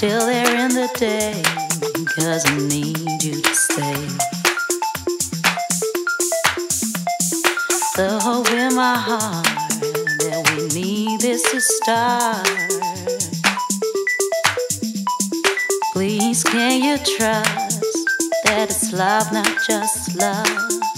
still there in the day, cause I need you to stay. The hope in my heart that we need this to start. Please, can you trust that it's love, not just love?